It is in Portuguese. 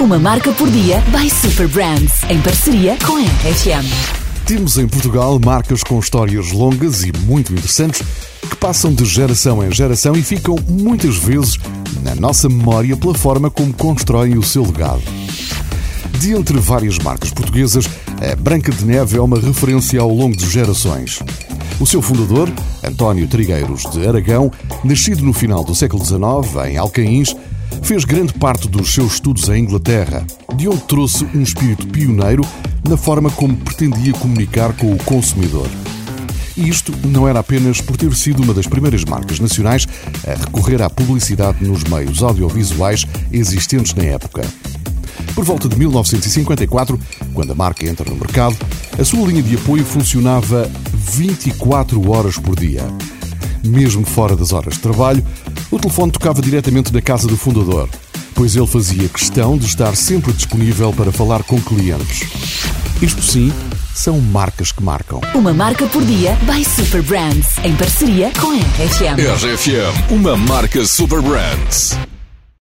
Uma marca por dia by Super Brands, em parceria com a RFM. Temos em Portugal marcas com histórias longas e muito interessantes que passam de geração em geração e ficam muitas vezes na nossa memória pela forma como constroem o seu legado. De entre várias marcas portuguesas, a Branca de Neve é uma referência ao longo de gerações. O seu fundador, António Trigueiros de Aragão, nascido no final do século XIX em Alcaíns, fez grande parte dos seus estudos em Inglaterra, de onde trouxe um espírito pioneiro na forma como pretendia comunicar com o consumidor. E isto não era apenas por ter sido uma das primeiras marcas nacionais a recorrer à publicidade nos meios audiovisuais existentes na época. Por volta de 1954, quando a marca entra no mercado, a sua linha de apoio funcionava 24 horas por dia. Mesmo fora das horas de trabalho, o telefone tocava diretamente da casa do fundador, pois ele fazia questão de estar sempre disponível para falar com clientes. Isto sim, são marcas que marcam. Uma marca por dia by Super Brands, em parceria com a RFM. RFM, uma marca Super Brands.